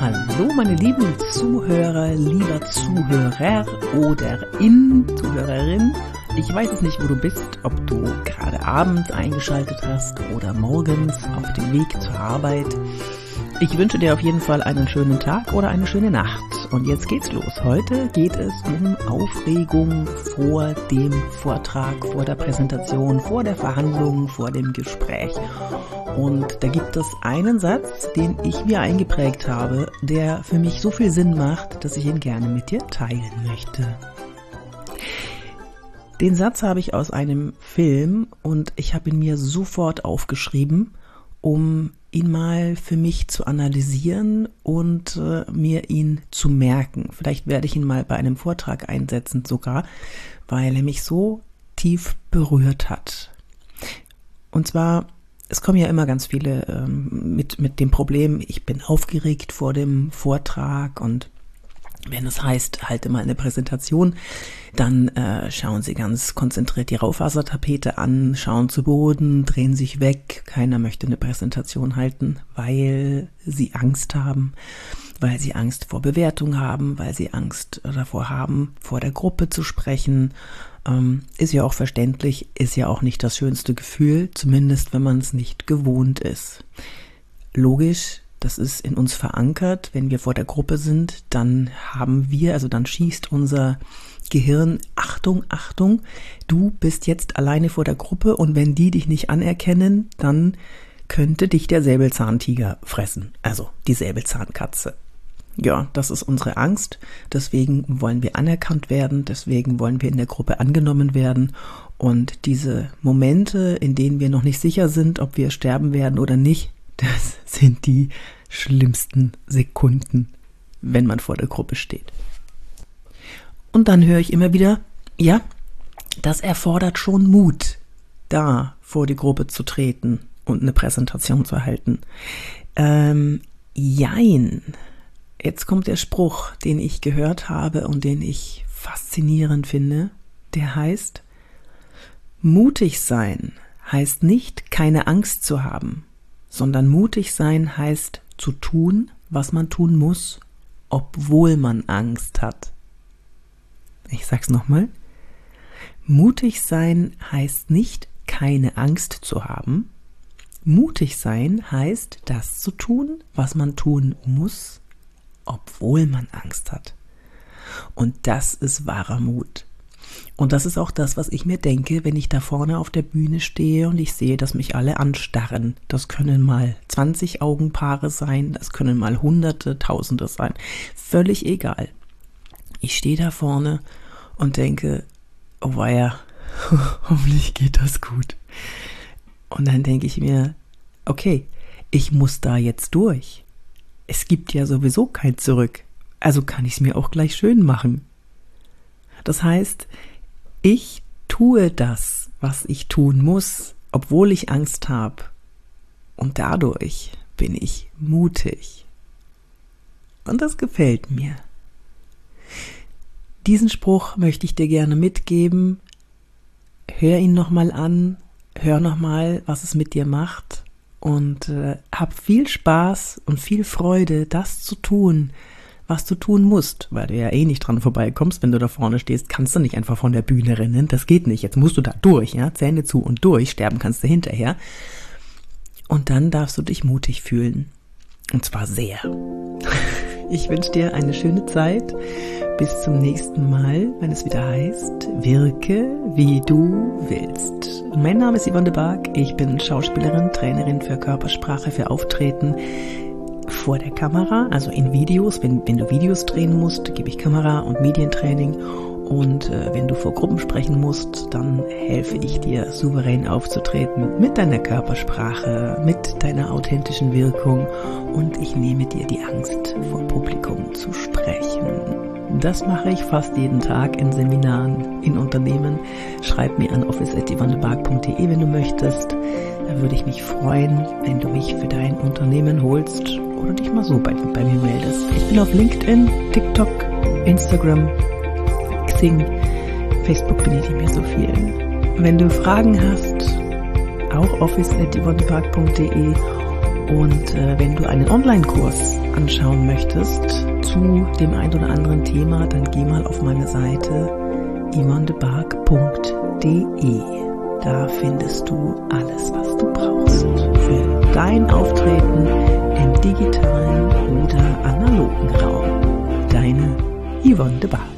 Hallo meine lieben Zuhörer, lieber Zuhörer oder in Zuhörerin. Ich weiß es nicht, wo du bist, ob du gerade abends eingeschaltet hast oder morgens auf dem Weg zur Arbeit. Ich wünsche dir auf jeden Fall einen schönen Tag oder eine schöne Nacht. Und jetzt geht's los. Heute geht es um Aufregung vor dem Vortrag, vor der Präsentation, vor der Verhandlung, vor dem Gespräch. Und da gibt es einen Satz, den ich mir eingeprägt habe, der für mich so viel Sinn macht, dass ich ihn gerne mit dir teilen möchte. Den Satz habe ich aus einem Film und ich habe ihn mir sofort aufgeschrieben, um ihn mal für mich zu analysieren und äh, mir ihn zu merken. Vielleicht werde ich ihn mal bei einem Vortrag einsetzen sogar, weil er mich so tief berührt hat. Und zwar, es kommen ja immer ganz viele ähm, mit, mit dem Problem, ich bin aufgeregt vor dem Vortrag und wenn es heißt, halte mal eine Präsentation, dann äh, schauen sie ganz konzentriert die Raufasertapete an, schauen zu Boden, drehen sich weg. Keiner möchte eine Präsentation halten, weil sie Angst haben, weil sie Angst vor Bewertung haben, weil sie Angst davor haben, vor der Gruppe zu sprechen. Ähm, ist ja auch verständlich, ist ja auch nicht das schönste Gefühl, zumindest wenn man es nicht gewohnt ist. Logisch, das ist in uns verankert. Wenn wir vor der Gruppe sind, dann haben wir, also dann schießt unser Gehirn, Achtung, Achtung, du bist jetzt alleine vor der Gruppe und wenn die dich nicht anerkennen, dann könnte dich der Säbelzahntiger fressen. Also die Säbelzahnkatze. Ja, das ist unsere Angst. Deswegen wollen wir anerkannt werden. Deswegen wollen wir in der Gruppe angenommen werden. Und diese Momente, in denen wir noch nicht sicher sind, ob wir sterben werden oder nicht, das sind die schlimmsten Sekunden, wenn man vor der Gruppe steht. Und dann höre ich immer wieder, ja, das erfordert schon Mut, da vor die Gruppe zu treten und eine Präsentation zu halten. Ähm, jein. Jetzt kommt der Spruch, den ich gehört habe und den ich faszinierend finde. Der heißt, mutig sein heißt nicht, keine Angst zu haben sondern mutig sein heißt zu tun, was man tun muss, obwohl man Angst hat. Ich sag's nochmal. Mutig sein heißt nicht, keine Angst zu haben. Mutig sein heißt, das zu tun, was man tun muss, obwohl man Angst hat. Und das ist wahrer Mut. Und das ist auch das, was ich mir denke, wenn ich da vorne auf der Bühne stehe und ich sehe, dass mich alle anstarren. Das können mal 20 Augenpaare sein, das können mal Hunderte, Tausende sein. Völlig egal. Ich stehe da vorne und denke, oh weia, hoffentlich geht das gut. Und dann denke ich mir, okay, ich muss da jetzt durch. Es gibt ja sowieso kein Zurück. Also kann ich es mir auch gleich schön machen. Das heißt, ich tue das, was ich tun muss, obwohl ich Angst habe. Und dadurch bin ich mutig. Und das gefällt mir. Diesen Spruch möchte ich dir gerne mitgeben. Hör ihn nochmal an, hör nochmal, was es mit dir macht und äh, hab viel Spaß und viel Freude, das zu tun, was du tun musst, weil du ja eh nicht dran vorbeikommst, wenn du da vorne stehst, kannst du nicht einfach von der Bühne rennen, das geht nicht, jetzt musst du da durch, ja, Zähne zu und durch, sterben kannst du hinterher. Und dann darfst du dich mutig fühlen. Und zwar sehr. Ich wünsche dir eine schöne Zeit. Bis zum nächsten Mal, wenn es wieder heißt, wirke wie du willst. Mein Name ist Yvonne de Barg. Ich bin Schauspielerin, Trainerin für Körpersprache, für Auftreten vor der Kamera, also in Videos. Wenn, wenn du Videos drehen musst, gebe ich Kamera- und Medientraining. Und äh, wenn du vor Gruppen sprechen musst, dann helfe ich dir, souverän aufzutreten mit deiner Körpersprache, mit deiner authentischen Wirkung. Und ich nehme dir die Angst, vor Publikum zu sprechen. Das mache ich fast jeden Tag in Seminaren, in Unternehmen. Schreib mir an office.ivannebark.de, wenn du möchtest. Da würde ich mich freuen, wenn du mich für dein Unternehmen holst oder dich mal so bei, bei mir meldest. Ich bin auf LinkedIn, TikTok, Instagram, Xing, Facebook bin ich nicht mehr so viel. Wenn du Fragen hast, auch office.yvonnepark.de Und äh, wenn du einen Online-Kurs anschauen möchtest zu dem ein oder anderen Thema, dann geh mal auf meine Seite imondebark.de. Da findest du alles, was du brauchst für dein Auftreten im digitalen on the back.